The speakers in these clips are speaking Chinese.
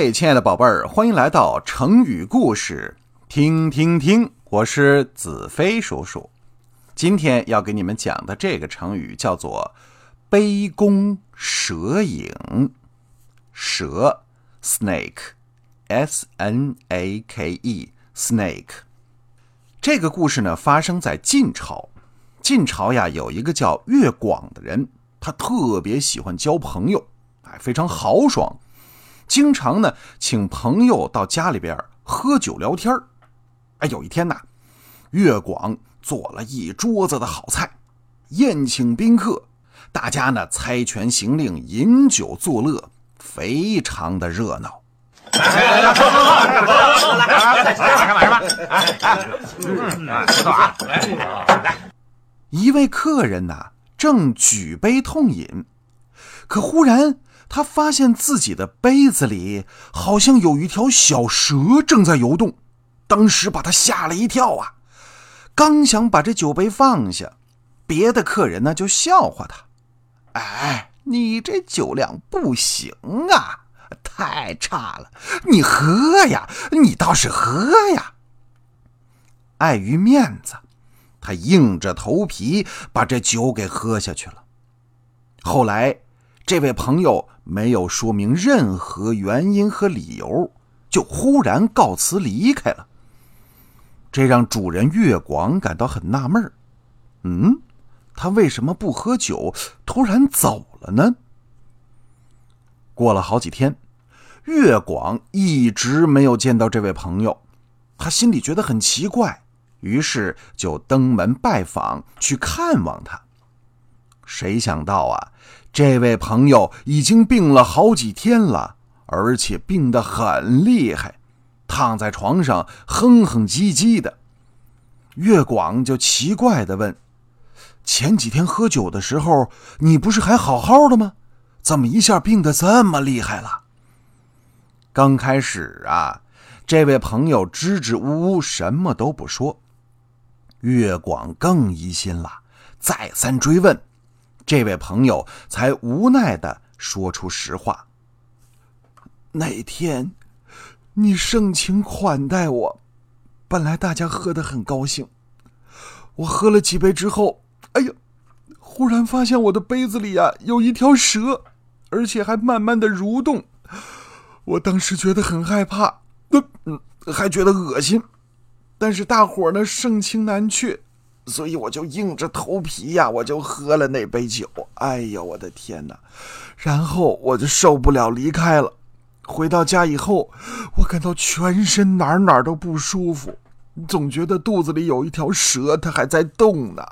嘿，亲爱的宝贝儿，欢迎来到成语故事，听听听，我是子飞叔叔。今天要给你们讲的这个成语叫做“杯弓蛇影”。蛇，snake，s n a k e，snake。这个故事呢，发生在晋朝。晋朝呀，有一个叫乐广的人，他特别喜欢交朋友，哎，非常豪爽。经常呢，请朋友到家里边喝酒聊天哎，有一天呐，岳广做了一桌子的好菜，宴请宾客，大家呢猜拳行令，饮酒作乐，非常的热闹。来来来，喝喝喝，来来来，干嘛干嘛？哎哎，嗯，喝啊！来，一位客人呐，正举杯痛饮，可忽然。他发现自己的杯子里好像有一条小蛇正在游动，当时把他吓了一跳啊！刚想把这酒杯放下，别的客人呢就笑话他：“哎，你这酒量不行啊，太差了！你喝呀，你倒是喝呀！”碍于面子，他硬着头皮把这酒给喝下去了。后来，这位朋友。没有说明任何原因和理由，就忽然告辞离开了。这让主人月广感到很纳闷嗯，他为什么不喝酒，突然走了呢？过了好几天，月广一直没有见到这位朋友，他心里觉得很奇怪，于是就登门拜访，去看望他。谁想到啊！这位朋友已经病了好几天了，而且病得很厉害，躺在床上哼哼唧唧的。岳广就奇怪地问：“前几天喝酒的时候，你不是还好好的吗？怎么一下病得这么厉害了？”刚开始啊，这位朋友支支吾吾，什么都不说。岳广更疑心了，再三追问。这位朋友才无奈的说出实话：“那天，你盛情款待我，本来大家喝的很高兴。我喝了几杯之后，哎呀，忽然发现我的杯子里呀有一条蛇，而且还慢慢的蠕动。我当时觉得很害怕，嗯，还觉得恶心。但是大伙呢盛情难却。”所以我就硬着头皮呀，我就喝了那杯酒。哎呦，我的天哪！然后我就受不了，离开了。回到家以后，我感到全身哪哪都不舒服，总觉得肚子里有一条蛇，它还在动呢。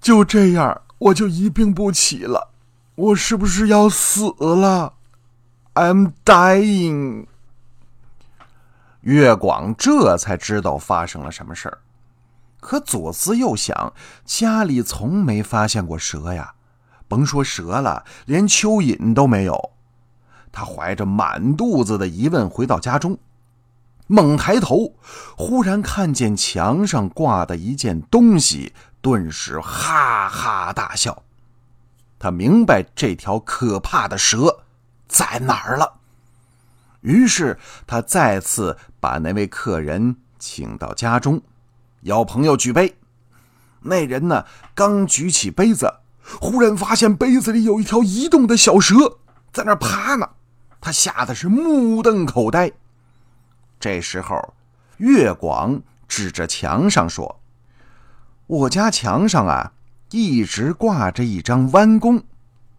就这样，我就一病不起了。我是不是要死了？I'm dying。月广这才知道发生了什么事儿。可左思右想，家里从没发现过蛇呀，甭说蛇了，连蚯蚓都没有。他怀着满肚子的疑问回到家中，猛抬头，忽然看见墙上挂的一件东西，顿时哈哈大笑。他明白这条可怕的蛇在哪儿了，于是他再次把那位客人请到家中。邀朋友举杯，那人呢？刚举起杯子，忽然发现杯子里有一条移动的小蛇在那爬呢，他吓得是目瞪口呆。这时候，月广指着墙上说：“我家墙上啊，一直挂着一张弯弓。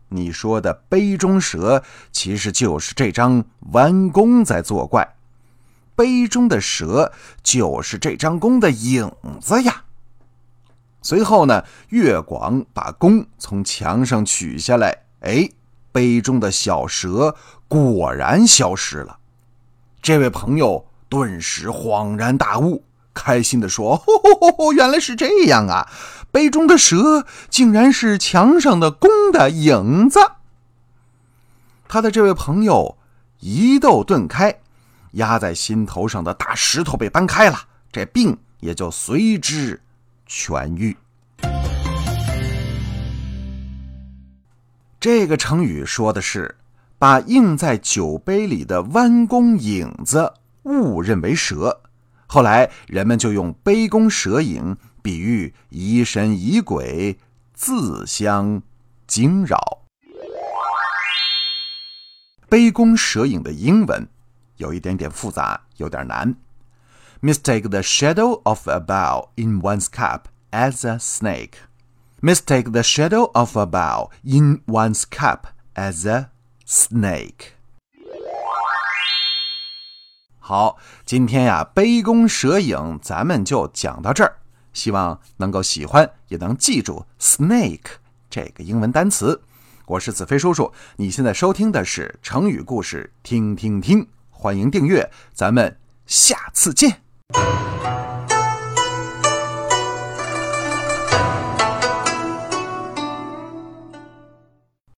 你说的杯中蛇，其实就是这张弯弓在作怪。”杯中的蛇就是这张弓的影子呀。随后呢，月广把弓从墙上取下来，哎，杯中的小蛇果然消失了。这位朋友顿时恍然大悟，开心地说：“原来是这样啊！杯中的蛇竟然是墙上的弓的影子。”他的这位朋友疑窦顿开。压在心头上的大石头被搬开了，这病也就随之痊愈。这个成语说的是把映在酒杯里的弯弓影子误认为蛇，后来人们就用杯弓蛇影比喻疑神疑鬼、自相惊扰。杯弓蛇影的英文有一点点复杂，有点难。Mistake the shadow of a bow in one's cap as a snake. Mistake the shadow of a bow in one's cap as a snake. 好，今天呀，杯弓蛇影，咱们就讲到这儿。希望能够喜欢，也能记住 snake 这个英文单词。我是子飞叔叔，你现在收听的是成语故事，听听听，欢迎订阅，咱们下次见。